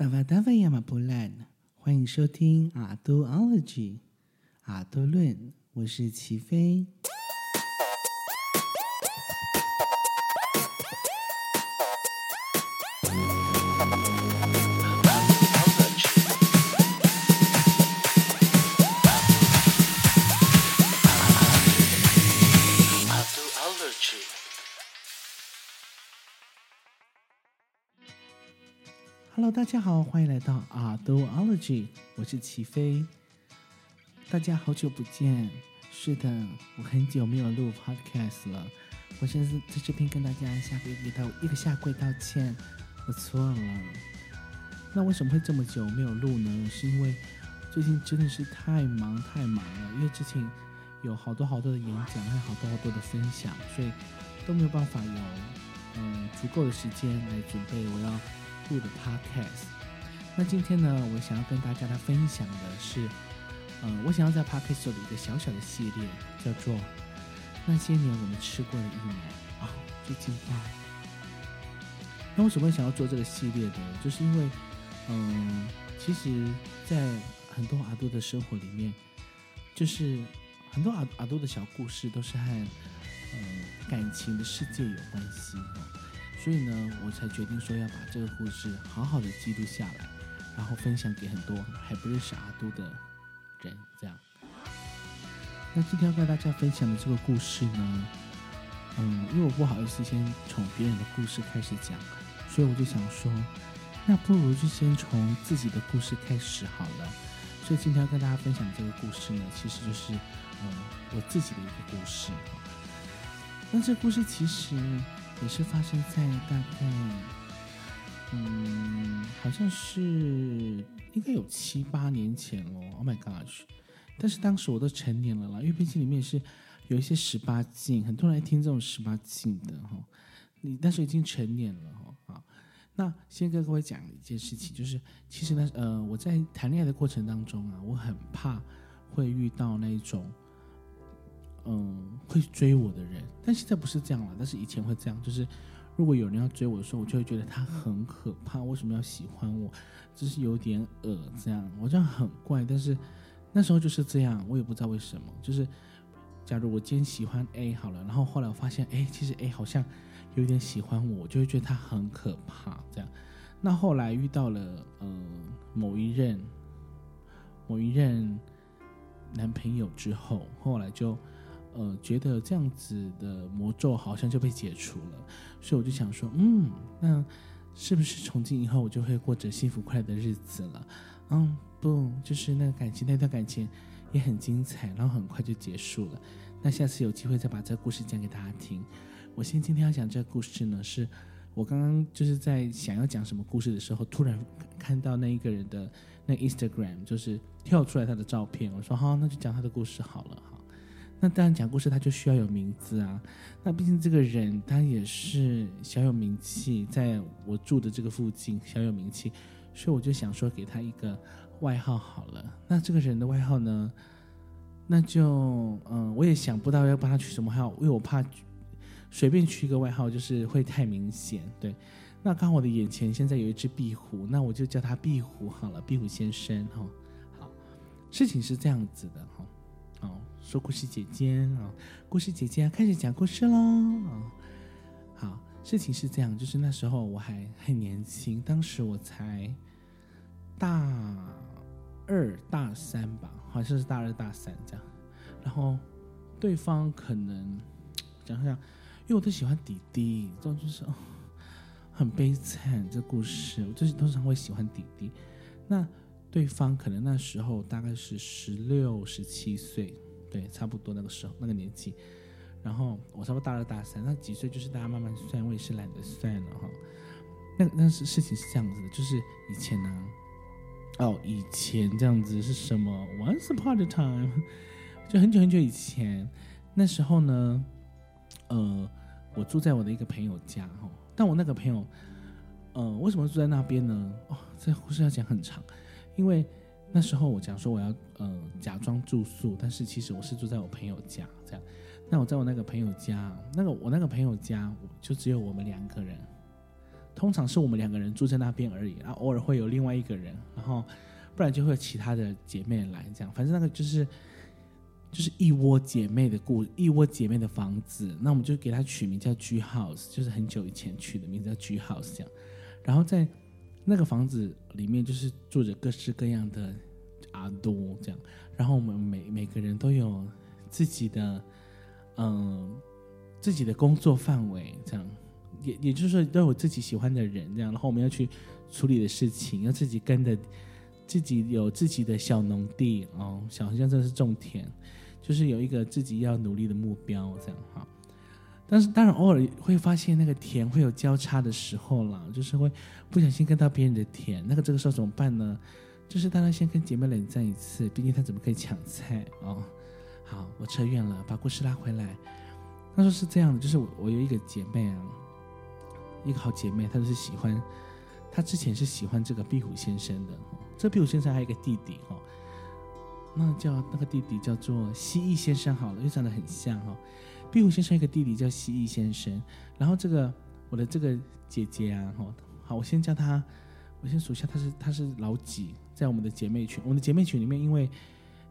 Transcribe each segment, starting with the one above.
大家大家亚马波兰，欢迎收听阿多 ology 阿多论，我是齐飞。大家好，欢迎来到 Adology，我是齐飞。大家好久不见，是的，我很久没有录 Podcast 了。我现在在这边跟大家下跪道一个下跪道歉，我错了。那为什么会这么久没有录呢？是因为最近真的是太忙太忙了，因为之前有好多好多的演讲，还有好多好多的分享，所以都没有办法有嗯足够的时间来准备我要。的 podcast，那今天呢，我想要跟大家来分享的是，嗯、我想要在 podcast 做的一个小小的系列，叫做那些年我们吃过的一年啊，最近啊，那为什么会想要做这个系列的？就是因为，嗯、其实，在很多阿杜的生活里面，就是很多阿阿杜的小故事都是和嗯、感情的世界有关系。所以呢，我才决定说要把这个故事好好的记录下来，然后分享给很多还不认识阿都的人。这样，那今天要跟大家分享的这个故事呢，嗯，因为我不好意思先从别人的故事开始讲，所以我就想说，那不如就先从自己的故事开始好了。所以今天要跟大家分享这个故事呢，其实就是嗯我自己的一个故事。那这故事其实。也是发生在大概，嗯，好像是应该有七八年前了。Oh my gosh！但是当时我都成年了啦，因为毕竟里面是有一些十八禁，很多人来听这种十八禁的哈。你但是已经成年了哈。好，那先跟各位讲一件事情，就是其实呢，呃，我在谈恋爱的过程当中啊，我很怕会遇到那种。嗯，会追我的人，但现在不是这样了。但是以前会这样，就是如果有人要追我的时候，我就会觉得他很可怕。为什么要喜欢我？就是有点恶这样，我这样很怪。但是那时候就是这样，我也不知道为什么。就是假如我今天喜欢 A 好了，然后后来我发现，哎，其实 A 好像有点喜欢我，我就会觉得他很可怕这样。那后来遇到了呃某一任某一任男朋友之后，后来就。呃，觉得这样子的魔咒好像就被解除了，所以我就想说，嗯，那是不是从今以后我就会过着幸福快乐的日子了？嗯，不，就是那个感情，那段感情也很精彩，然后很快就结束了。那下次有机会再把这个故事讲给大家听。我先今天要讲这个故事呢，是我刚刚就是在想要讲什么故事的时候，突然看到那一个人的那 Instagram 就是跳出来他的照片，我说好，那就讲他的故事好了。那当然，讲故事他就需要有名字啊。那毕竟这个人他也是小有名气，在我住的这个附近小有名气，所以我就想说给他一个外号好了。那这个人的外号呢，那就嗯，我也想不到要帮他取什么号，因为我怕随便取一个外号就是会太明显。对，那刚好我的眼前现在有一只壁虎，那我就叫他壁虎好了，壁虎先生哈。好，事情是这样子的哈。说故事姐姐啊，故事姐姐开始讲故事喽啊！好，事情是这样，就是那时候我还很年轻，当时我才大二大三吧，好像是大二大三这样。然后对方可能讲讲，因为我都喜欢弟弟，这种就是很悲惨这故事，我就是通常会喜欢弟弟。那对方可能那时候大概是十六、十七岁。对，差不多那个时候那个年纪，然后我差不多大二大三，那几岁就是大家慢慢算，我也是懒得算了哈。那那是事情是这样子的，就是以前呢、哦，以前这样子是什么？Once upon a time，就很久很久以前，那时候呢，呃，我住在我的一个朋友家哈，但我那个朋友，呃，为什么住在那边呢？哦，这故事要讲很长，因为。那时候我讲说我要呃假装住宿，但是其实我是住在我朋友家这样。那我在我那个朋友家，那个我那个朋友家就只有我们两个人，通常是我们两个人住在那边而已，然后偶尔会有另外一个人，然后不然就会有其他的姐妹来这样，反正那个就是就是一窝姐妹的故一窝姐妹的房子，那我们就给它取名叫 G House，就是很久以前取的名字叫 G House 这样，然后在那个房子里面就是住着各式各样的阿多这样，然后我们每每个人都有自己的嗯自己的工作范围这样。也也就是说，都有自己喜欢的人这样，然后我们要去处理的事情，要自己跟的，自己有自己的小农地哦，小好像这是种田，就是有一个自己要努力的目标这样哈。但是当然偶尔会发现那个田会有交叉的时候了，就是会不小心跟到别人的田，那个这个时候怎么办呢？就是当然先跟姐妹冷战一次，毕竟她怎么可以抢菜哦？好，我扯远了，把故事拉回来。他说是这样的，就是我我有一个姐妹啊。一个好姐妹，她就是喜欢，她之前是喜欢这个壁虎先生的。这壁虎先生还有一个弟弟哦，那叫那个弟弟叫做蜥蜴先生好了，又长得很像哈。壁虎先生一个弟弟叫蜥蜴先生，然后这个我的这个姐姐啊哈，好，我先叫她，我先数一下，她是她是老几，在我们的姐妹群，我们的姐妹群里面，因为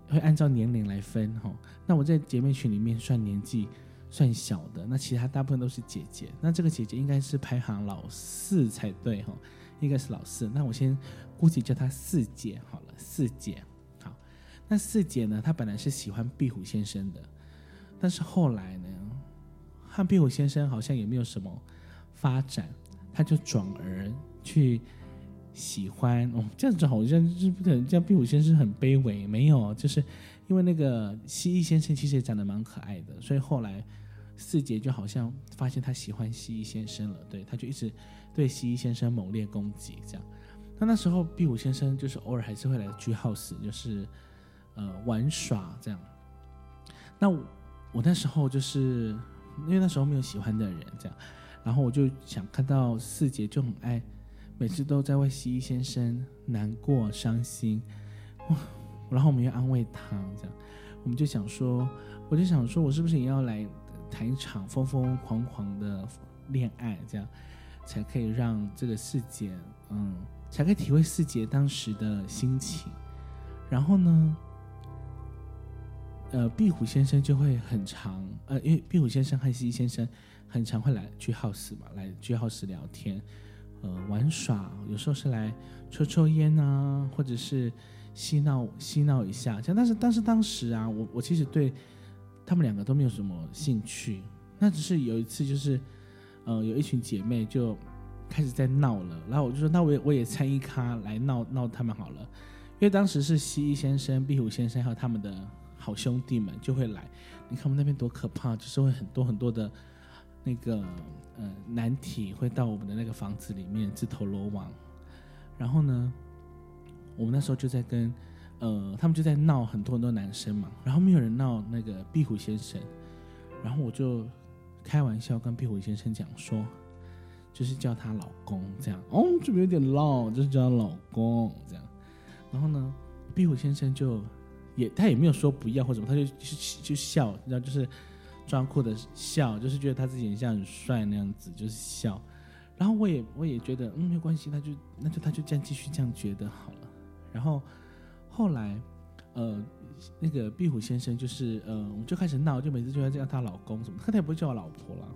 会按照年龄来分哈，那我在姐妹群里面算年纪。算小的，那其他大部分都是姐姐。那这个姐姐应该是排行老四才对哈，应该是老四。那我先姑且叫她四姐好了，四姐。好，那四姐呢，她本来是喜欢壁虎先生的，但是后来呢，和壁虎先生好像也没有什么发展，他就转而去喜欢哦，这样子好像是不是这样？壁虎先生很卑微，没有，就是因为那个蜥蜴先生其实也长得蛮可爱的，所以后来。四姐就好像发现他喜欢蜥蜴先生了，对，他就一直对蜥蜴先生猛烈攻击，这样。那那时候壁虎先生就是偶尔还是会来 G House，就是呃玩耍这样。那我，那时候就是因为那时候没有喜欢的人，这样，然后我就想看到四姐就很爱，每次都在为蜥蜴先生难过伤心，哇，然后我们又安慰他，这样，我们就想说，我就想说我是不是也要来。谈一场疯疯狂狂的恋爱，这样才可以让这个四姐，嗯，才可以体会四姐当时的心情。然后呢，呃，壁虎先生就会很常，呃，因为壁虎先生和蜥蜴先生很常会来去耗时嘛，来去耗时聊天，呃，玩耍，有时候是来抽抽烟啊，或者是嬉闹嬉闹一下，这样。但是，但是当时啊，我我其实对。他们两个都没有什么兴趣，那只是有一次，就是，呃，有一群姐妹就开始在闹了，然后我就说，那我也我也参一咖来闹闹他们好了，因为当时是蜥蜴先生、壁虎先生还有他们的好兄弟们就会来，你看我们那边多可怕，就是会很多很多的那个呃难题会到我们的那个房子里面自投罗网，然后呢，我们那时候就在跟。呃，他们就在闹很多很多男生嘛，然后没有人闹那个壁虎先生，然后我就开玩笑跟壁虎先生讲说，就是叫他老公这样，哦，这边有点闹，就是叫他老公这样，然后呢，壁虎先生就也他也没有说不要或什么，他就就就笑，然后就是装酷的笑，就是觉得他自己很像很帅那样子，就是笑，然后我也我也觉得嗯没关系，他就那就他就这样继续这样觉得好了，然后。后来，呃，那个壁虎先生就是，呃，我们就开始闹，就每次就要叫他老公什么，他也不会叫我老婆了，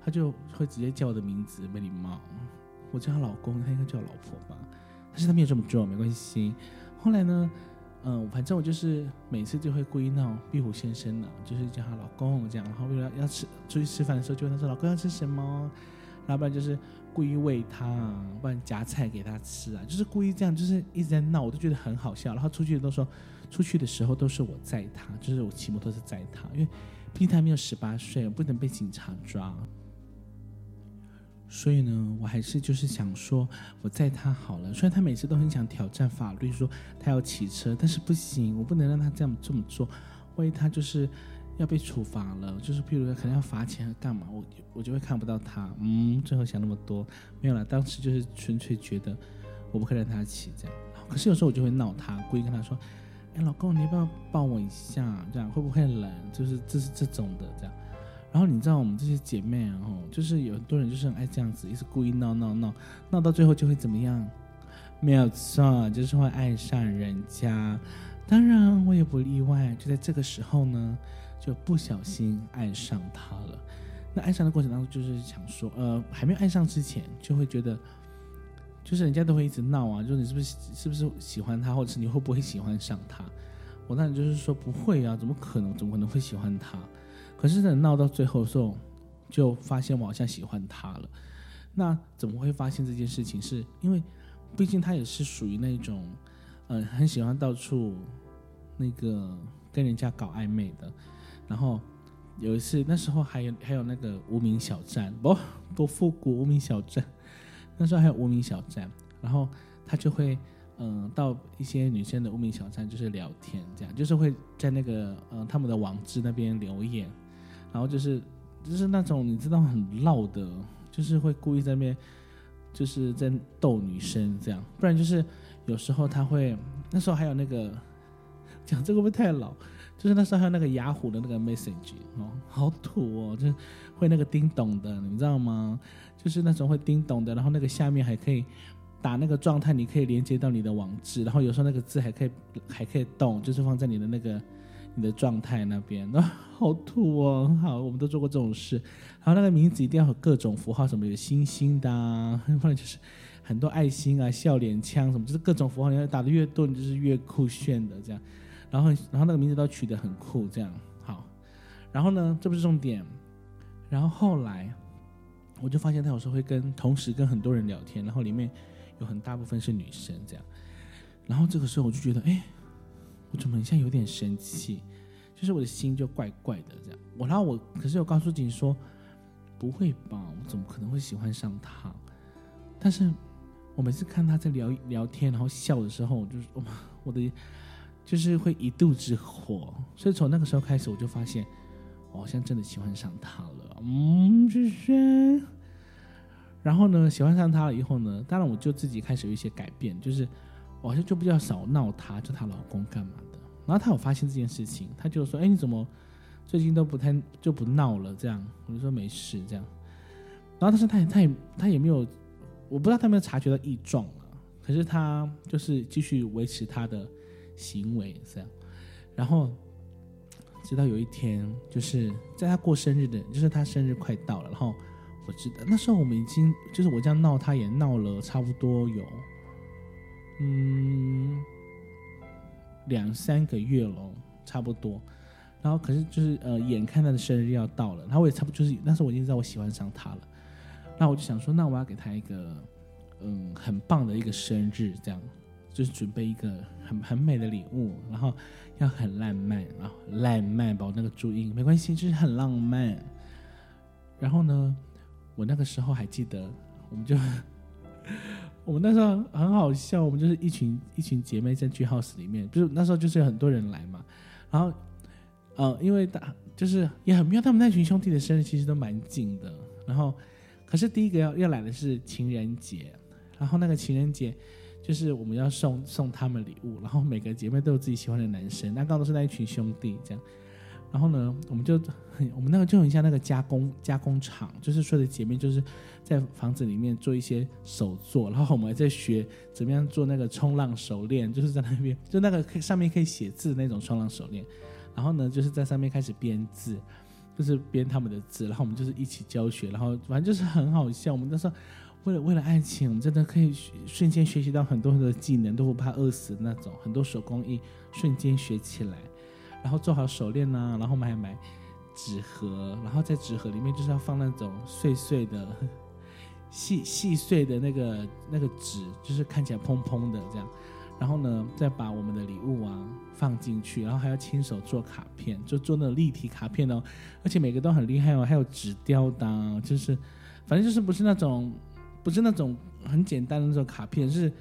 他就会直接叫我的名字，没礼貌。我叫他老公，他应该叫我老婆吧？但是他没有这么做，没关系。后来呢，嗯、反正我就是每次就会故意闹壁虎先生了，就是叫他老公这样，然后为了要吃出去吃饭的时候，就问他说：“老公要吃什么？”要不然就是故意喂他，不然夹菜给他吃啊，就是故意这样，就是一直在闹，我都觉得很好笑。然后出去都说，出去的时候都是我载他，就是我骑摩托车载他，因为毕竟他没有十八岁，我不能被警察抓。所以呢，我还是就是想说，我载他好了。虽然他每次都很想挑战法律，说他要骑车，但是不行，我不能让他这样这么做，万一他就是。要被处罚了，就是譬如可能要罚钱干嘛，我我就会看不到他。嗯，最后想那么多没有了，当时就是纯粹觉得我不会让他骑这样。可是有时候我就会闹他，故意跟他说：“哎，老公，你要不要抱我一下？这样会不会冷？就是这是这种的这样。”然后你知道我们这些姐妹啊，就是有很多人就是很爱这样子，一直故意闹闹闹，闹到最后就会怎么样？没有错，就是会爱上人家。当然我也不例外，就在这个时候呢，就不小心爱上他了。那爱上的过程当中，就是想说，呃，还没有爱上之前，就会觉得，就是人家都会一直闹啊，就是你是不是是不是喜欢他，或者是你会不会喜欢上他？我当然就是说不会啊，怎么可能？怎么可能会喜欢他？可是等闹到最后的时候，就发现我好像喜欢他了。那怎么会发现这件事情？是因为毕竟他也是属于那种，嗯、很喜欢到处那个跟人家搞暧昧的。然后有一次，那时候还有还有那个无名小站，不、不、复古无名小站。那时候还有无名小站，然后他就会。嗯，到一些女生的无名小站就是聊天，这样就是会在那个嗯他们的网址那边留言，然后就是就是那种你知道很闹的，就是会故意在那边就是在逗女生这样，不然就是有时候他会那时候还有那个讲这个会不会太老？就是那时候还有那个雅虎的那个 message 哦，好土哦，就是会那个叮咚的，你知道吗？就是那种会叮咚的，然后那个下面还可以。打那个状态，你可以连接到你的网址，然后有时候那个字还可以还可以动，就是放在你的那个你的状态那边。啊，好土哦！好，我们都做过这种事。然后那个名字一定要有各种符号，什么有星星的啊，或者就是很多爱心啊、笑脸枪什么，就是各种符号。你要打的越多，你就是越酷炫的这样。然后然后那个名字都取得很酷，这样好。然后呢，这不是重点。然后后来我就发现他有时候会跟同时跟很多人聊天，然后里面。有很大部分是女生这样，然后这个时候我就觉得，哎，我怎么现在有点生气，就是我的心就怪怪的这样。我然后我可是我告诉自己说，不会吧，我怎么可能会喜欢上他？但是我每次看他在聊聊天，然后笑的时候，我就我我的就是会一肚子火。所以从那个时候开始，我就发现我好像真的喜欢上他了。嗯，就是。然后呢，喜欢上他了以后呢，当然我就自己开始有一些改变，就是好像就比较少闹她，叫她老公干嘛的。然后她有发现这件事情，她就说：“哎，你怎么最近都不太就不闹了？”这样我就说没事这样。然后但是他也他也他也没有，我不知道他有没有察觉到异状啊。可是他就是继续维持他的行为这样。然后直到有一天，就是在他过生日的，就是他生日快到了，然后。我记得那时候我们已经就是我这样闹，他也闹了差不多有嗯两三个月喽，差不多。然后可是就是呃，眼看他的生日要到了，然后我也差不多就是那时候我已经知道我喜欢上他了。那我就想说，那我要给他一个嗯很棒的一个生日，这样就是准备一个很很美的礼物，然后要很浪漫，然后浪漫把我那个注音没关系，就是很浪漫。然后呢？我那个时候还记得，我们就 我们那时候很好笑，我们就是一群一群姐妹在聚 house 里面，就是那时候就是有很多人来嘛，然后呃，因为大就是也很妙，他们那群兄弟的生日其实都蛮近的，然后可是第一个要要来的是情人节，然后那个情人节就是我们要送送他们礼物，然后每个姐妹都有自己喜欢的男生，那刚好都是那一群兄弟这样。然后呢，我们就很，我们那个就很像那个加工加工厂，就是说的姐妹就是在房子里面做一些手作，然后我们还在学怎么样做那个冲浪手链，就是在那边 就那个可以上面可以写字那种冲浪手链，然后呢就是在上面开始编字，就是编他们的字，然后我们就是一起教学，然后反正就是很好笑。我们那时候为了为了爱情，我们真的可以瞬间学习到很多很多技能，都不怕饿死那种，很多手工艺瞬间学起来。然后做好手链呐、然后我们还买纸盒，然后在纸盒里面就是要放那种碎碎的、细细碎的那个那个纸，就是看起来蓬蓬的这样。然后呢，再把我们的礼物啊放进去，然后还要亲手做卡片，就做那种立体卡片哦，而且每个都很厉害哦，还有纸雕的、就是反正就是不是那种不是那种很简单的那种卡片是。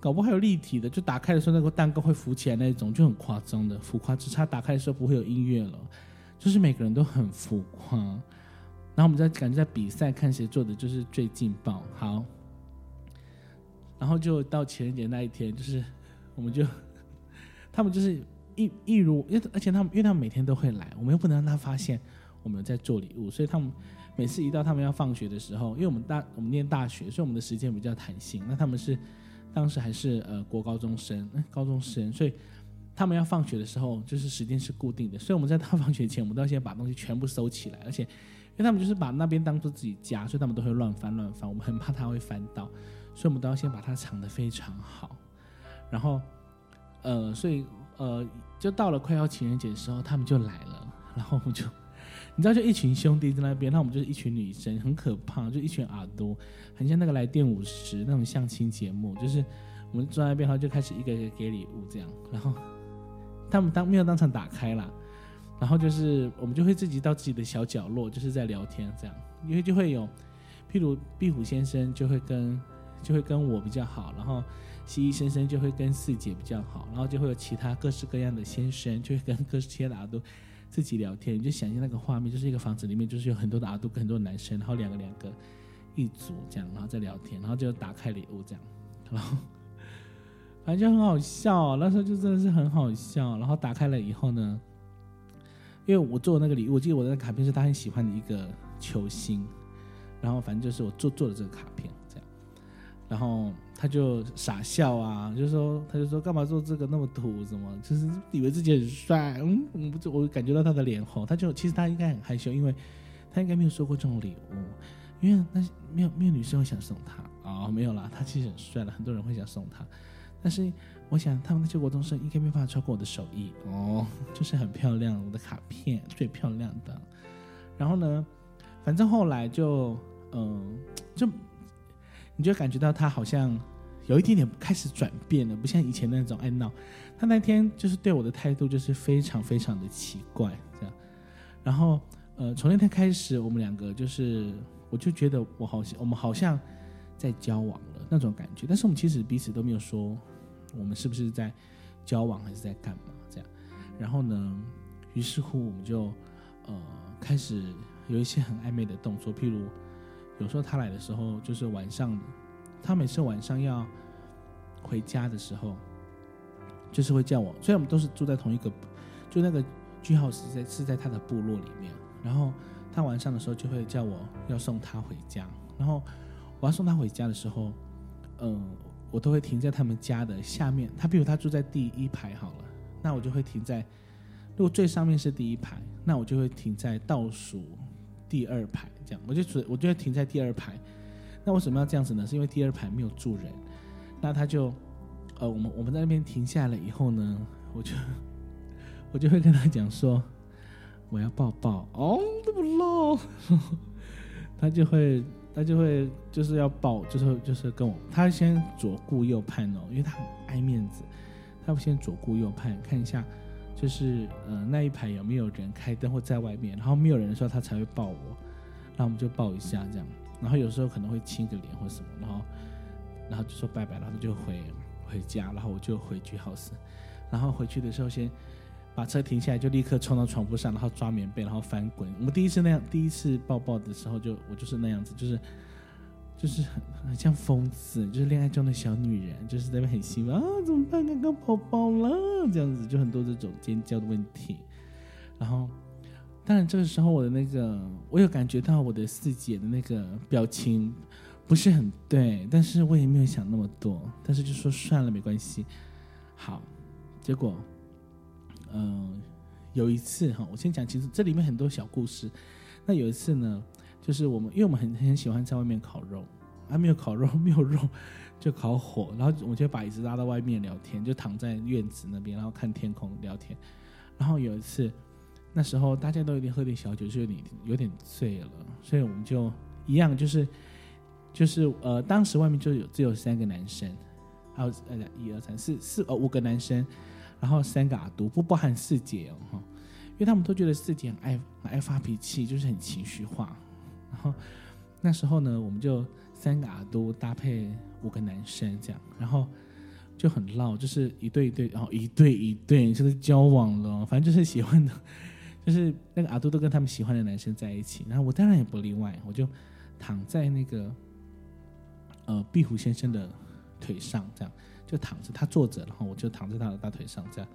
搞不好还有立体的，就打开的时候那个蛋糕会浮起来那种，就很夸张的浮夸，只差打开的时候不会有音乐了，就是每个人都很浮夸。然后我们在感觉在比赛，看谁做的就是最劲爆。好，然后就到情人节那一天，就是我们就他们就是一一如，因而且他们因为他们每天都会来，我们又不能让他发现我们在做礼物，所以他们每次一到他们要放学的时候，因为我们大我们念大学，所以我们的时间比较弹性。那他们是当时还是呃国高中生，高中生，所以他们要放学的时候，就是时间是固定的。所以我们在他放学前，我们都要先把东西全部收起来，而且因为他们就是把那边当做自己家，所以他们都会乱翻乱翻，我们很怕他会翻到，所以我们都要先把它藏得非常好。然后呃，所以呃，就到了快要情人节的时候，他们就来了，然后我们就。你知道，就一群兄弟在那边，那我们就是一群女生，很可怕，就一群耳朵，很像那个来电五十那种相亲节目，就是我们坐在那边，然后就开始一个一个给礼物这样，然后他们当没有当场打开啦，然后就是我们就会自己到自己的小角落，就是在聊天这样，因为就会有，譬如壁虎先生就会跟就会跟我比较好，然后蜥蜴先生就会跟四姐比较好，然后就会有其他各式各样的先生就会跟各式其他的耳朵。自己聊天，你就想象那个画面，就是一个房子里面，就是有很多的阿杜跟很多男生，然后两个两个一组这样，然后在聊天，然后就打开礼物这样，然后反正就很好笑，那时候就真的是很好笑。然后打开了以后呢，因为我做的那个礼物，我记得我的卡片是他很喜欢的一个球星，然后反正就是我做做的这个卡片这样，然后。他就傻笑啊，就说他就说干嘛做这个那么土，什么？就是以为自己很帅，嗯，我不我感觉到他的脸红，他就其实他应该很害羞，因为他应该没有收过这种礼物，因为那没有没有女生会想送他啊、哦，没有啦，他其实很帅了，很多人会想送他，但是我想他们那些国中生应该没办法超过我的手艺哦，就是很漂亮，我的卡片最漂亮的，然后呢，反正后来就嗯就。你就感觉到他好像有一点点开始转变了，不像以前那种爱闹。他那天就是对我的态度就是非常非常的奇怪，这样。然后呃，从那天开始，我们两个就是，我就觉得我好像我们好像在交往了那种感觉。但是我们其实彼此都没有说我们是不是在交往还是在干嘛这样。然后呢，于是乎我们就呃开始有一些很暧昧的动作，譬如。有时候他来的时候，就是晚上，他每次晚上要回家的时候，就是会叫我。虽然我们都是住在同一个，就那个句号是在是在他的部落里面。然后他晚上的时候就会叫我要送他回家。然后我要送他回家的时候，嗯，我都会停在他们家的下面。他比如他住在第一排好了，那我就会停在，如果最上面是第一排，那我就会停在倒数第二排。这样，我就我就会停在第二排。那为什么要这样子呢？是因为第二排没有住人。那他就，呃，我们我们在那边停下来以后呢，我就 我就会跟他讲说，我要抱抱哦，这么啰，他就会他就会就是要抱，就是就是跟我，他先左顾右盼哦，因为他很爱面子，他先左顾右盼看一下，就是呃那一排有没有人开灯或在外面，然后没有人的时候他才会抱我。那我们就抱一下这样，然后有时候可能会亲个脸或什么，然后，然后就说拜拜，然后就回回家，然后我就回去 house，然后回去的时候先把车停下来，就立刻冲到床铺上，然后抓棉被，然后翻滚。我们第一次那样，第一次抱抱的时候就我就是那样子，就是就是很很像疯子，就是恋爱中的小女人，就是在那边很兴奋啊，怎么办？刚刚抱抱了，这样子就很多这种尖叫的问题，然后。当然，这个时候我的那个，我有感觉到我的四姐的那个表情不是很对，但是我也没有想那么多，但是就说算了，没关系。好，结果，嗯、有一次哈，我先讲清楚，这里面很多小故事。那有一次呢，就是我们因为我们很很喜欢在外面烤肉，还没有烤肉，没有肉就烤火，然后我就把椅子拉到外面聊天，就躺在院子那边，然后看天空聊天。然后有一次。那时候大家都有点喝点小酒，就有点有点醉了，所以我们就一样，就是就是呃，当时外面就有只有三个男生，还有呃一二三四四呃五个男生，然后三个阿都，不包含四姐哦，因为他们都觉得四姐很爱很爱发脾气，就是很情绪化。然后那时候呢，我们就三个阿都搭配五个男生这样，然后就很闹，就是一对一对，然后一对一对就是交往了，反正就是喜欢的。就是那个阿都都跟他们喜欢的男生在一起，然后我当然也不例外，我就躺在那个呃壁虎先生的腿上，这样就躺着，他坐着，然后我就躺在他的大腿上，这样，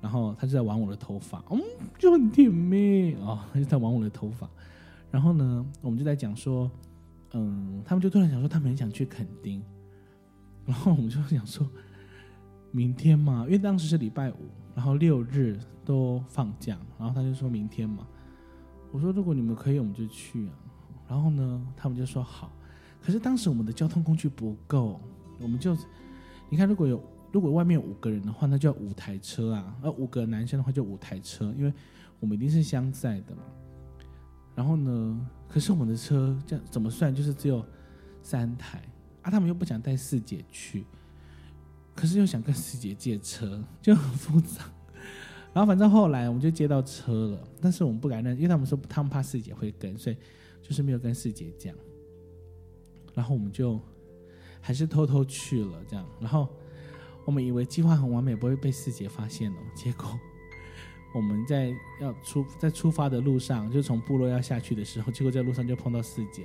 然后他就在玩我的头发，嗯，就很甜蜜哦，他就在玩我的头发。然后呢，我们就在讲说，嗯，他们就突然想说，他们很想去垦丁。然后我们就想说，明天嘛，因为当时是礼拜五，然后六日都放假。然后他就说明天嘛，我说如果你们可以，我们就去啊。然后呢，他们就说好。可是当时我们的交通工具不够，我们就，你看如果有。如果外面有五个人的话，那就要五台车啊；而五个男生的话，就五台车，因为我们一定是相载的嘛。然后呢，可是我们的车这样怎么算，就是只有三台啊。他们又不想带四姐去，可是又想跟四姐借车，就很复杂。然后反正后来我们就借到车了，但是我们不敢认，因为他们说他们怕四姐会跟，所以就是没有跟四姐讲。然后我们就还是偷偷去了，这样，然后。我们以为计划很完美，不会被四姐发现哦。结果我们在要出在出发的路上，就从部落要下去的时候，结果在路上就碰到四姐，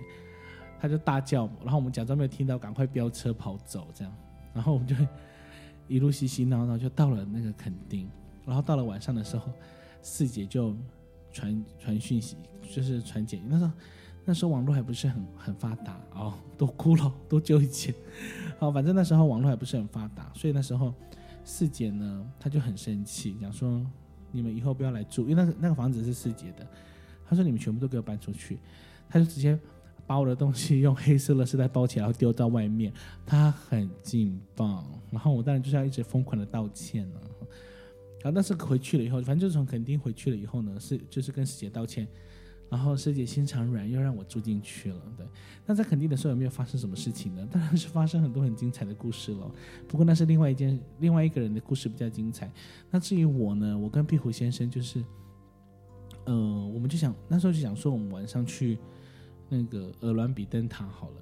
她就大叫，然后我们假装没有听到，赶快飙车跑走，这样，然后我们就一路嘻嘻闹闹就到了那个垦丁，然后到了晚上的时候，四姐就传传讯息，就是传简讯，那时候。那时候网络还不是很很发达哦，都哭了，多久以前？好，反正那时候网络还不是很发达，所以那时候四姐呢，她就很生气，讲说你们以后不要来住，因为那个那个房子是师姐的。他说你们全部都给我搬出去，他就直接把我的东西用黑色的丝带包起来，然后丢到外面。他很劲爆，然后我当然就是要一直疯狂的道歉了。然后但是回去了以后，反正就是从垦丁回去了以后呢，是就是跟师姐道歉。然后师姐心肠软，又让我住进去了。对，那在垦丁的时候有没有发生什么事情呢？当然是发生很多很精彩的故事了。不过那是另外一件，另外一个人的故事比较精彩。那至于我呢，我跟壁虎先生就是，呃，我们就想那时候就想说，我们晚上去那个鹅銮鼻灯塔好了。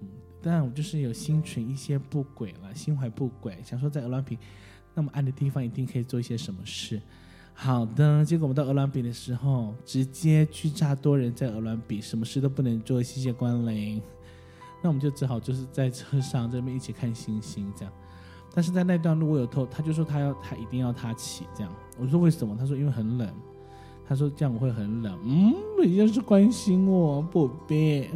嗯，当然我就是有心存一些不轨了，心怀不轨，想说在鹅銮鼻那么暗的地方，一定可以做一些什么事。好的，结果我们到鹅銮鼻的时候，直接拘诈多人在鹅銮鼻，什么事都不能做，谢谢光临。那我们就只好就是在车上这边一起看星星这样。但是在那段路我有偷，他就说他要他一定要他骑这样。我说为什么？他说因为很冷。他说这样我会很冷。嗯，人家是关心我，不必。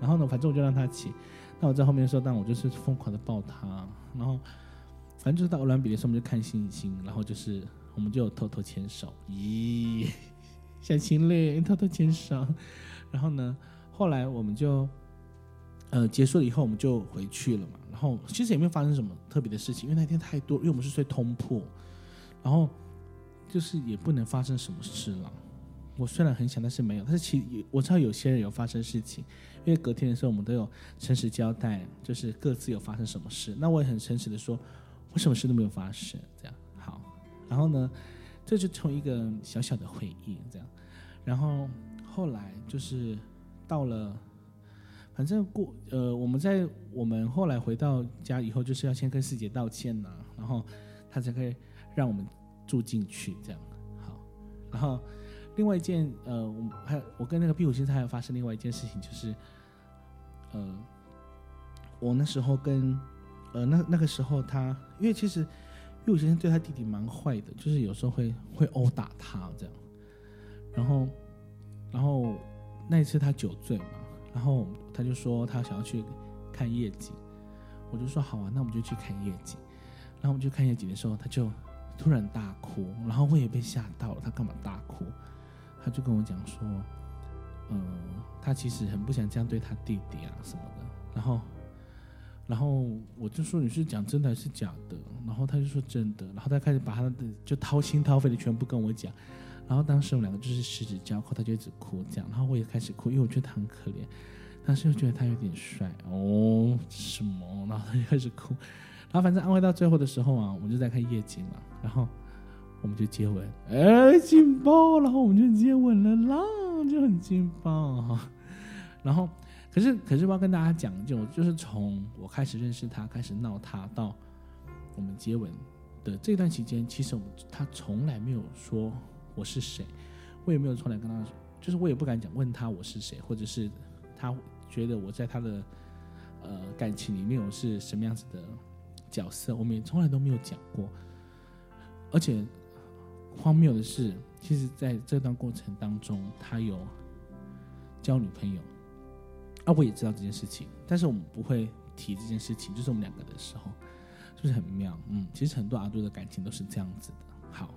然后呢，反正我就让他骑。那我在后面说，但我就是疯狂的抱他。然后反正就是到鹅銮鼻的时候，我们就看星星，然后就是。我们就偷偷牵手，咦，小情侣偷偷牵手，然后呢，后来我们就，呃，结束了以后我们就回去了嘛。然后其实也没有发生什么特别的事情，因为那天太多，因为我们是睡通铺，然后就是也不能发生什么事了。我虽然很想，但是没有。但是其实我知道有些人有发生事情，因为隔天的时候我们都有诚实交代，就是各自有发生什么事。那我也很诚实的说，我什么事都没有发生，这样。然后呢，这就从一个小小的回忆这样，然后后来就是到了，反正过呃，我们在我们后来回到家以后，就是要先跟四姐道歉呐，然后他才可以让我们住进去这样。好，然后另外一件呃，我还有我跟那个壁虎先生还有发生另外一件事情，就是呃，我那时候跟呃那那个时候他，因为其实。因为我先生对他弟弟蛮坏的，就是有时候会会殴打他这样，然后，然后那一次他酒醉嘛，然后他就说他想要去看夜景，我就说好啊，那我们就去看夜景。然后我们去看夜景的时候，他就突然大哭，然后我也被吓到了，他干嘛大哭？他就跟我讲说，嗯，他其实很不想这样对他弟弟啊什么的，然后。然后我就说，你是讲真的还是假的？然后他就说真的。然后他开始把他的就掏心掏肺的全部跟我讲。然后当时我们两个就是十指交扣，他就一直哭这样。然后我也开始哭，因为我觉得他很可怜，但是又觉得他有点帅哦什么。然后他就开始哭。然后反正安慰到最后的时候啊，我们就在看夜景嘛。然后我们就接吻，哎，劲爆！然后我们就接吻了啦，就很劲爆。然后。可是，可是我要跟大家讲，就就是从我开始认识他，开始闹他，到我们接吻的这段期间，其实我们他从来没有说我是谁，我也没有从来跟他，就是我也不敢讲问他我是谁，或者是他觉得我在他的呃感情里面我是什么样子的角色，我们也从来都没有讲过。而且荒谬的是，其实在这段过程当中，他有交女朋友，啊，我也知道这件事情，但是我们不会提这件事情，就是我们两个的时候，是不是很妙？嗯，其实很多阿杜的感情都是这样子的。好，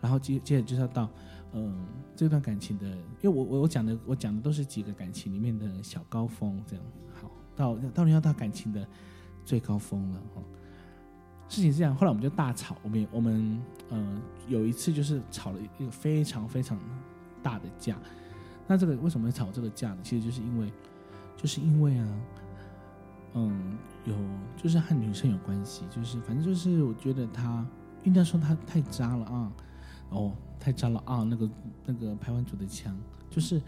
然后接接着就是要到，嗯、这段感情的，因为我我我讲的我讲的都是几个感情里面的小高峰，这样。好，到到底要到感情的最高峰了哦。事情是这样，后来我们就大吵，我们我们呃有一次就是吵了一个非常非常大的架。那这个为什么会吵这个架呢？其实就是因为，就是因为啊，嗯，有就是和女生有关系，就是反正就是我觉得他应该说他太渣了啊，哦，太渣了啊，那个那个排湾组的枪，就是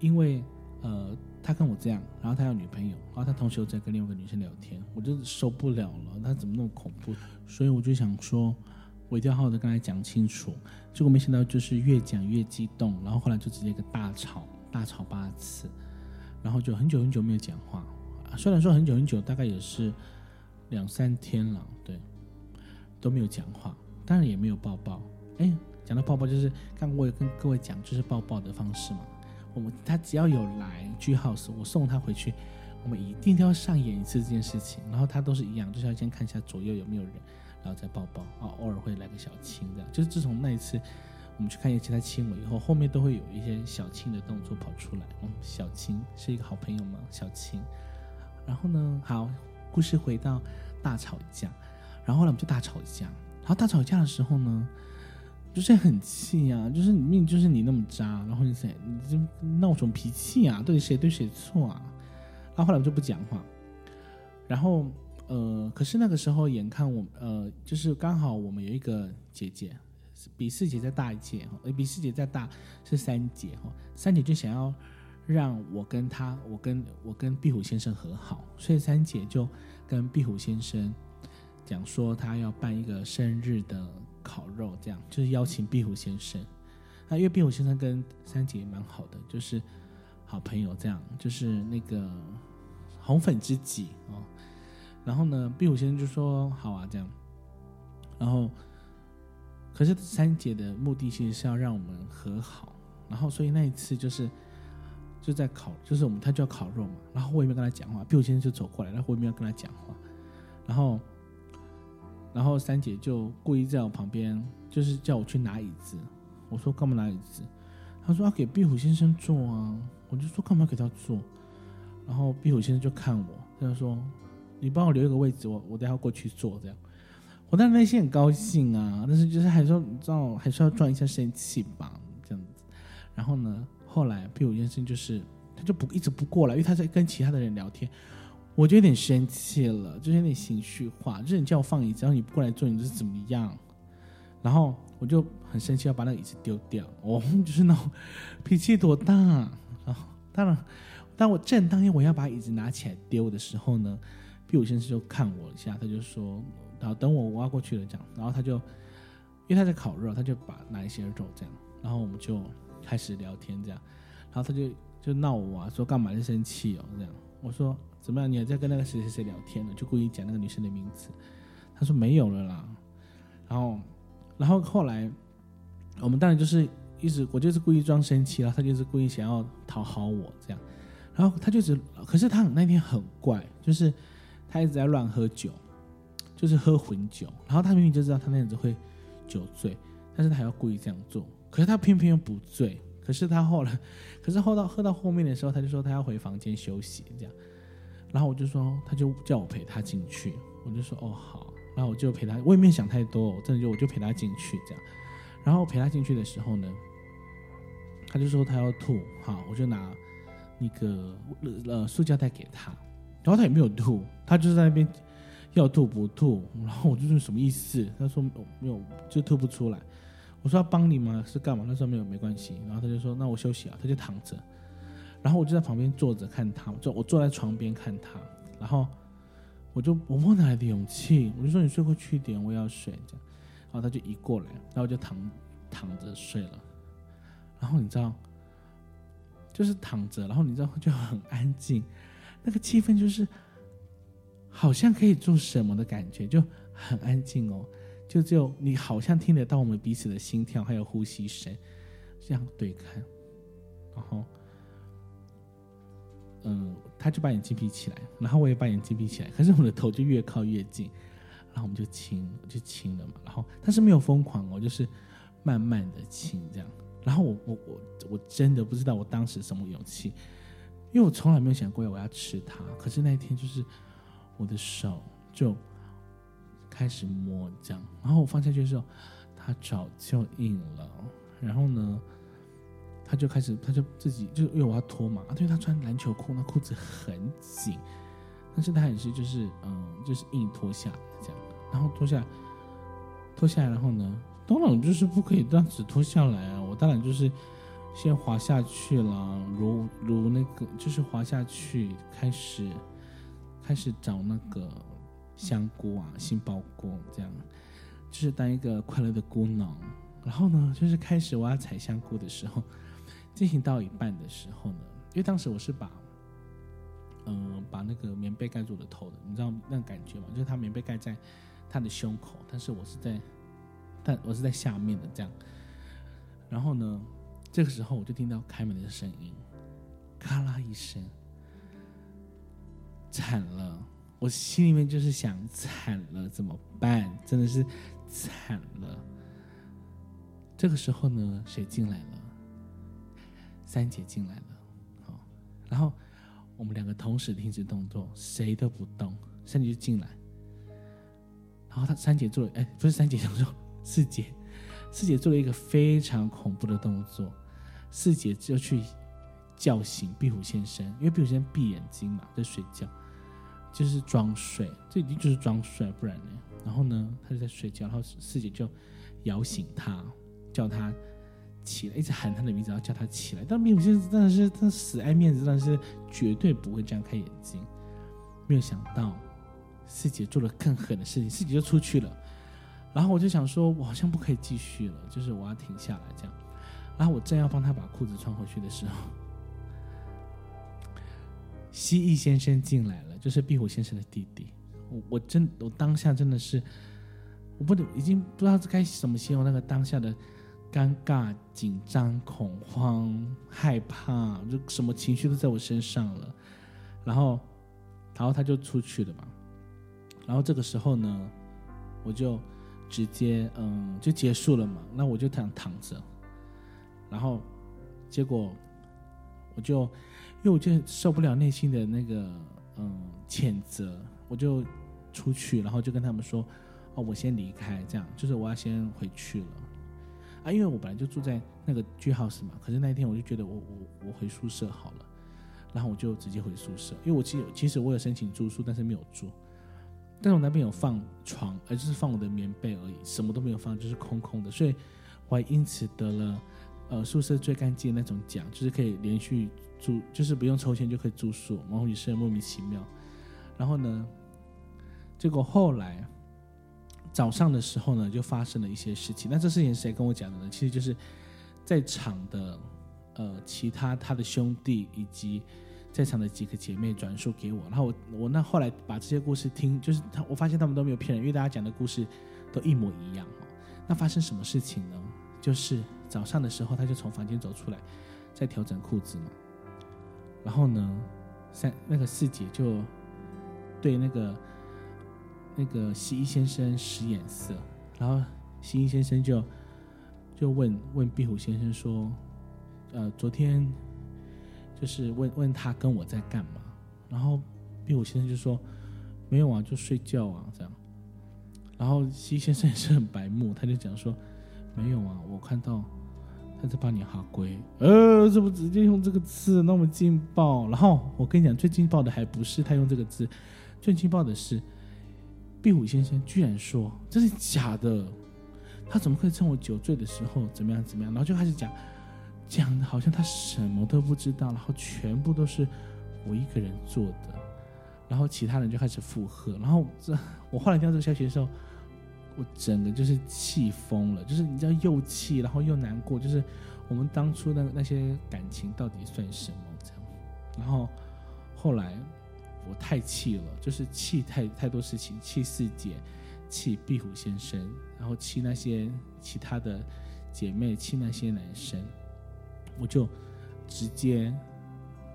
因为呃。他跟我这样，然后他有女朋友，然后他同时又在跟另外一个女生聊天，我就受不了了。他怎么那么恐怖？所以我就想说，我一定要好好的跟他讲清楚。结果没想到就是越讲越激动，然后后来就直接一个大吵，大吵八次，然后就很久很久没有讲话。虽然说很久很久，大概也是两三天了，对，都没有讲话，当然也没有抱抱。哎，讲到抱抱，就是刚我也跟各位讲，就是抱抱的方式嘛。我们他只要有来 G House，我送他回去，我们一定都要上演一次这件事情。然后他都是一样，就是要先看一下左右有没有人，然后再抱抱啊，偶尔会来个小亲这样。就是自从那一次我们去看一下其他亲我以后，后面都会有一些小亲的动作跑出来。嗯，小亲是一个好朋友吗？小亲。然后呢，好，故事回到大吵架，然后后来我们就大吵架。然后大吵架的时候呢，就是很气啊，就是你命就是你那么渣，然后你谁你这闹什么脾气啊？到底谁对谁错啊？然后后来我们就不讲话，然后呃，可是那个时候眼看我呃，就是刚好我们有一个姐姐，比四姐再大一届哈，比四姐再大是三姐哈，三姐就想要让我跟她，我跟我跟壁虎先生和好，所以三姐就跟壁虎先生讲说，她要办一个生日的。烤肉这样就是邀请壁虎先生，那因为壁虎先生跟三姐蛮好的，就是好朋友这样，就是那个红粉知己哦。然后呢，壁虎先生就说好啊这样，然后可是三姐的目的其实是要让我们和好，然后所以那一次就是就在烤，就是我们他就要烤肉嘛，然后我也没跟他讲话，壁虎先生就走过来，然后我也没有跟他讲话，然后。然后三姐就故意在我旁边，就是叫我去拿椅子。我说干嘛拿椅子？她说要给壁虎先生坐啊。我就说干嘛给他坐？然后壁虎先生就看我，他就说你帮我留一个位置，我我等下过去坐。这样，我当时内心很高兴啊，但是就是还是要你知道，还是要赚一下生气吧，这样子。然后呢，后来壁虎先生就是他就不一直不过来，因为他在跟其他的人聊天。我就有点生气了，就是有点情绪化。就是你叫我放椅子，然后你不过来坐，你是怎么样？然后我就很生气，要把那个椅子丢掉。哦，就是那种脾气多大啊！当然，当我正当天我要把椅子拿起来丢的时候呢，毕武先生就看我一下，他就说：“然后等我挖过去了，这样。”然后他就因为他在烤肉，他就把拿一些肉这样，然后我们就开始聊天这样。然后他就就闹我啊，说干嘛就生气哦这样。我说。怎么样？你还在跟那个谁谁谁聊天呢？就故意讲那个女生的名字。他说没有了啦。然后，然后后来，我们当然就是一直，我就是故意装生气，然后他就是故意想要讨好我这样。然后他就只，可是他那天很怪，就是他一直在乱喝酒，就是喝混酒。然后他明明就知道他那样子会酒醉，但是他还要故意这样做。可是他偏偏又不醉。可是他后来，可是后到喝到后面的时候，他就说他要回房间休息这样。然后我就说，他就叫我陪他进去，我就说哦好，然后我就陪他，我也没想太多，我真的就我就陪他进去这样。然后陪他进去的时候呢，他就说他要吐，好，我就拿那个呃塑胶袋给他，然后他也没有吐，他就是在那边要吐不吐，然后我就说什么意思？他说没有，就吐不出来。我说要帮你吗？是干嘛？他说没有，没关系。然后他就说那我休息啊，他就躺着。然后我就在旁边坐着看他，就我坐在床边看他，然后我就我摸哪来的勇气，我就说你睡过去一点，我要睡这样，然后他就移过来，然后我就躺躺着睡了，然后你知道，就是躺着，然后你知道就很安静，那个气氛就是好像可以做什么的感觉，就很安静哦。就只有你好像听得到我们彼此的心跳还有呼吸声，这样对看，然后，嗯，他就把眼睛闭起来，然后我也把眼睛闭起来，可是我的头就越靠越近，然后我们就亲，就亲了嘛，然后但是没有疯狂哦，就是慢慢的亲这样，然后我我我我真的不知道我当时什么勇气，因为我从来没有想过我要吃它，可是那一天就是我的手就。开始摸这样，然后我放下去的时候，他早就硬了。然后呢，他就开始，他就自己就因为我要脱嘛，对，他穿篮球裤，那裤子很紧，但是他也是就是嗯，就是硬脱下这样。然后脱下，脱下来，然后呢，当然就是不可以这样子脱下来啊。我当然就是先滑下去了，如如那个就是滑下去，开始开始找那个。香菇啊，杏鲍菇这样，就是当一个快乐的菇农。然后呢，就是开始我要采香菇的时候，进行到一半的时候呢，因为当时我是把，嗯、把那个棉被盖住我的头的，你知道那感觉吗？就是他棉被盖在他的胸口，但是我是在，但我是在下面的这样。然后呢，这个时候我就听到开门的声音，咔啦一声，惨了。我心里面就是想，惨了，怎么办？真的是惨了。这个时候呢，谁进来了？三姐进来了。好，然后我们两个同时停止动作，谁都不动。三姐就进来，然后她三姐做了，哎，不是三姐，叫做四姐。四姐做了一个非常恐怖的动作，四姐就去叫醒壁虎先生，因为壁虎先生闭眼睛嘛，在睡觉。就是装睡，这已经就是装睡，不然呢？然后呢，他就在睡觉，然后四姐就摇醒他，叫他起来，一直喊他的名字，然后叫他起来。但壁虎先生真的是他死爱面子，但是绝对不会这样开眼睛。没有想到四姐做了更狠的事情，四姐就出去了。然后我就想说，我好像不可以继续了，就是我要停下来这样。然后我正要帮他把裤子穿回去的时候，蜥蜴先生进来了。就是壁虎先生的弟弟，我我真我当下真的是，我不能已经不知道该怎么形容那个当下的尴尬、紧张、恐慌、害怕，就什么情绪都在我身上了。然后，然后他就出去了嘛。然后这个时候呢，我就直接嗯就结束了嘛。那我就躺躺着，然后结果我就因为我就受不了内心的那个。嗯，谴责，我就出去，然后就跟他们说，哦，我先离开，这样就是我要先回去了，啊，因为我本来就住在那个 G house 嘛，可是那一天我就觉得我我我回宿舍好了，然后我就直接回宿舍，因为我其实其实我有申请住宿，但是没有住，但是我那边有放床，而就是放我的棉被而已，什么都没有放，就是空空的，所以我还因此得了呃宿舍最干净的那种奖，就是可以连续。住就是不用抽签就可以住宿，然后也是莫名其妙。然后呢，结果后来早上的时候呢，就发生了一些事情。那这事情谁跟我讲的呢？其实就是在场的呃其他他的兄弟以及在场的几个姐妹转述给我。然后我我那后来把这些故事听，就是他我发现他们都没有骗人，因为大家讲的故事都一模一样。那发生什么事情呢？就是早上的时候，他就从房间走出来，在调整裤子嘛。然后呢，三那个四姐就对那个那个西医先生使眼色，然后西医先生就就问问壁虎先生说：“呃，昨天就是问问他跟我在干嘛？”然后壁虎先生就说：“没有啊，就睡觉啊，这样。”然后西医先生也是很白目，他就讲说：“没有啊，我看到。”他在帮你哈龟，呃，怎么直接用这个字那么劲爆？然后我跟你讲，最劲爆的还不是他用这个字，最劲爆的是壁虎先生居然说这是假的，他怎么可以趁我酒醉的时候怎么样怎么样？然后就开始讲，讲的好像他什么都不知道，然后全部都是我一个人做的，然后其他人就开始附和，然后这我后来听到这个消息的时候。我整个就是气疯了，就是你知道又气，然后又难过，就是我们当初的那些感情到底算什么这样？然后后来我太气了，就是气太太多事情，气四姐，气壁虎先生，然后气那些其他的姐妹，气那些男生，我就直接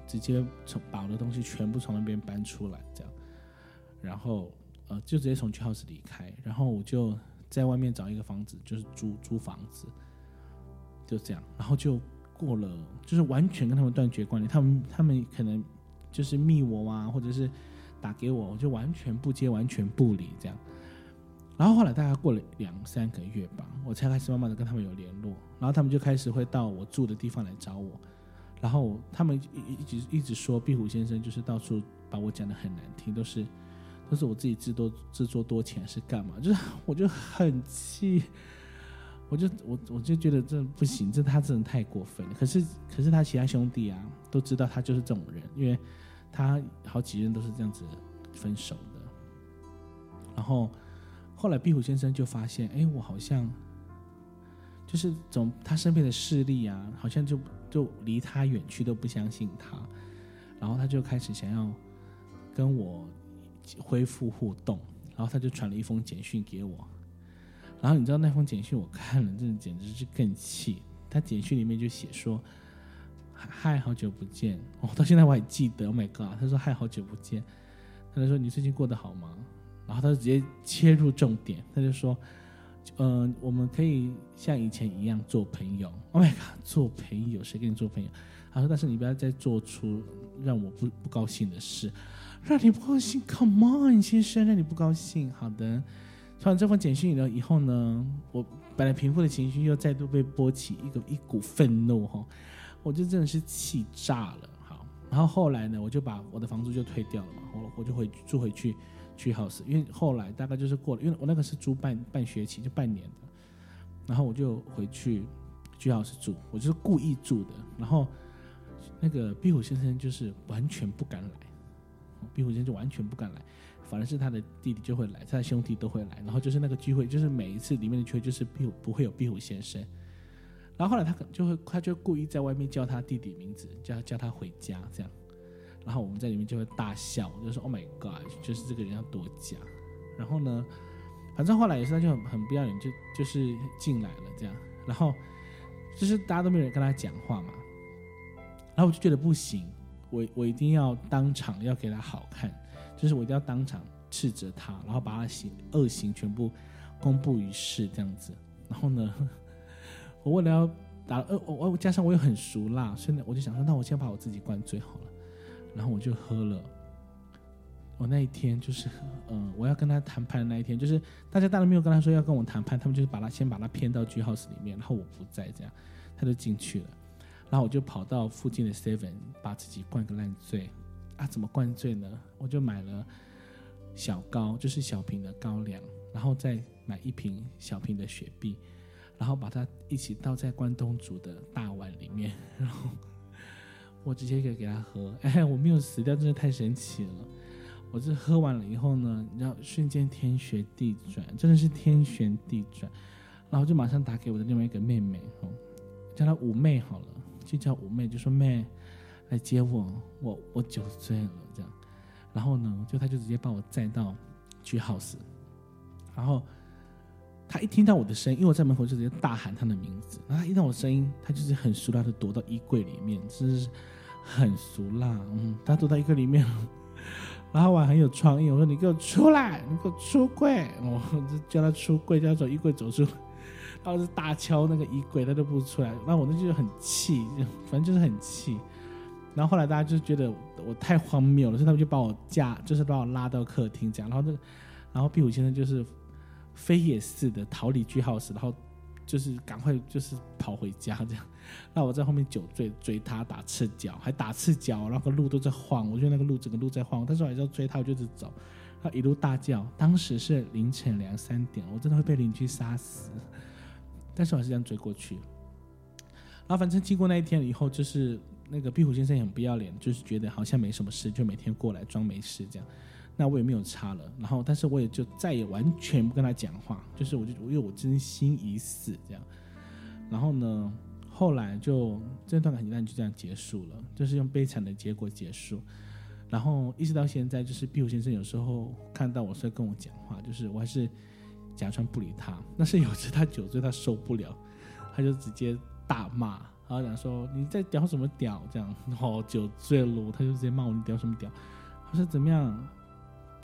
直接从把我的东西全部从那边搬出来，这样，然后呃就直接从 G house 离开，然后我就在外面找一个房子，就是租租房子，就这样，然后就过了，就是完全跟他们断绝关联，他们他们可能就是密我啊，或者是打给我，我就完全不接，完全不理这样。然后后来大概过了两三个月吧，我才开始慢慢的跟他们有联络，然后他们就开始会到我住的地方来找我，然后他们一一直一直说壁虎先生就是到处把我讲的很难听，都是都是我自己自多自作多情是干嘛？就是 我就很气，我就我我就觉得这不行，这他真的太过分了。可是可是他其他兄弟啊都知道他就是这种人，因为他好几任都是这样子分手的，然后。后来壁虎先生就发现，哎，我好像就是总他身边的势力啊，好像就就离他远去，都不相信他，然后他就开始想要跟我恢复互动，然后他就传了一封简讯给我，然后你知道那封简讯我看了，真的简直是更气。他简讯里面就写说：“嗨，好久不见。”哦，到现在我还记得。Oh my god！他说：“嗨，好久不见。”他就说：“你最近过得好吗？”然后他就直接切入重点，他就说：“嗯、我们可以像以前一样做朋友。”Oh my god，做朋友？谁跟你做朋友？他说：“但是你不要再做出让我不不高兴的事，让你不高兴。Come on，先生，让你不高兴。”好的。传完这封简讯了以后呢，我本来平复的情绪又再度被波起一个一股愤怒哈，我就真的是气炸了。好，然后后来呢，我就把我的房租就退掉了嘛，我我就回住回去。G house，因为后来大概就是过了，因为我那个是租半半学期，就半年的，然后我就回去 G house 住，我就是故意住的。然后那个壁虎先生就是完全不敢来，壁虎先生就完全不敢来，反而是他的弟弟就会来，他的兄弟都会来。然后就是那个聚会，就是每一次里面的聚会就是壁虎不会有壁虎先生。然后后来他可就会，他就故意在外面叫他弟弟名字，叫叫他回家这样。然后我们在里面就会大笑，就说 “Oh my God”，就是这个人要多假。然后呢，反正后来也是他就很很不要脸，就就是进来了这样。然后就是大家都没有人跟他讲话嘛。然后我就觉得不行，我我一定要当场要给他好看，就是我一定要当场斥责他，然后把他行恶行全部公布于世这样子。然后呢，我为了要打呃我我加上我又很熟辣，所以我就想说，那我先把我自己灌醉好了。然后我就喝了。我那一天就是，嗯、呃，我要跟他谈判的那一天，就是大家当然没有跟他说要跟我谈判，他们就是把他先把他骗到 G house 里面，然后我不在，这样他就进去了。然后我就跑到附近的 Seven，把自己灌个烂醉。啊，怎么灌醉呢？我就买了小高，就是小瓶的高粱，然后再买一瓶小瓶的雪碧，然后把它一起倒在关东煮的大碗里面，然后。我直接给给他喝，哎，我没有死掉，真的太神奇了。我这喝完了以后呢，你知道，瞬间天旋地转，真的是天旋地转。然后就马上打给我的另外一个妹妹，哦，叫她五妹好了，就叫五妹，就说妹来接我，我我酒醉了这样。然后呢，就她就直接把我载到去 house，然后。他一听到我的声音，因为我在门口就直接大喊他的名字，然后他一听到我声音，他就是很熟练的躲到衣柜里面，真是很熟啦。嗯，他躲到衣柜里面，然后我还很有创意，我说你给我出来，你给我出柜，我就叫他出柜，叫他从衣柜走出，然后是大敲那个衣柜，他都不出来，那我那就很气，反正就是很气。然后后来大家就觉得我太荒谬了，所以他们就把我架，就是把我拉到客厅这样，然后这个，然后壁虎先生就是。飞也似的逃离 G house，然后就是赶快就是跑回家这样。那我在后面酒醉追他打赤脚，还打赤脚，然后个路都在晃，我觉得那个路整个路在晃。但是我还是要追他，我就一直走，他一路大叫。当时是凌晨两三点，我真的会被邻居杀死。但是我还是这样追过去。然后反正经过那一天以后，就是那个壁虎先生也很不要脸，就是觉得好像没什么事，就每天过来装没事这样。那我也没有差了，然后但是我也就再也完全不跟他讲话，就是我就因为我真心已死这样，然后呢，后来就这段感情就这样结束了，就是用悲惨的结果结束，然后一直到现在，就是壁虎先生有时候看到我是会跟我讲话，就是我还是假装不理他。但是有时他酒醉，他受不了，他就直接大骂，然后讲说你在屌什么屌这样，然后酒醉了，他就直接骂我你屌什么屌。他说怎么样，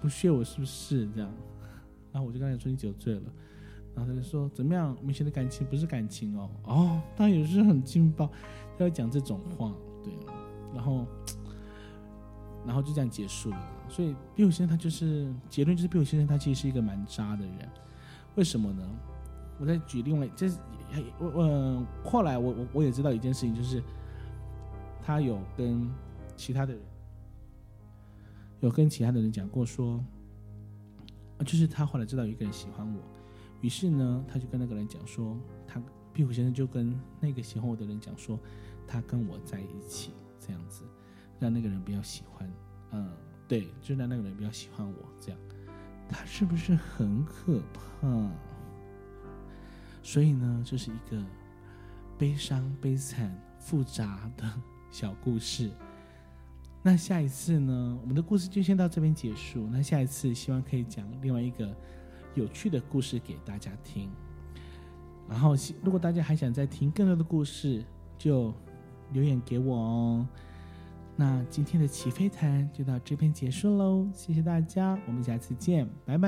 不屑我是不是这样？然后我就跟他说你酒醉了，然后他就说怎么样，我们现在感情不是感情哦，哦，他也是很劲爆，他要讲这种话，对，然后。然后就这样结束了。所以壁虎先生他就是结论，就是壁虎先生他其实是一个蛮渣的人。为什么呢？我再举另外，这是我我后来我我我也知道一件事情，就是他有跟其他的人有跟其他的人讲过说，就是他后来知道有一个人喜欢我，于是呢，他就跟那个人讲说，他壁虎先生就跟那个喜欢我的人讲说，他跟我在一起这样子。让那个人比较喜欢，嗯，对，就让那个人比较喜欢我，这样，他是不是很可怕？所以呢，这是一个悲伤、悲惨、复杂的小故事。那下一次呢，我们的故事就先到这边结束。那下一次希望可以讲另外一个有趣的故事给大家听。然后，如果大家还想再听更多的故事，就留言给我哦。那今天的起飞谈就到这边结束喽，谢谢大家，我们下次见，拜拜。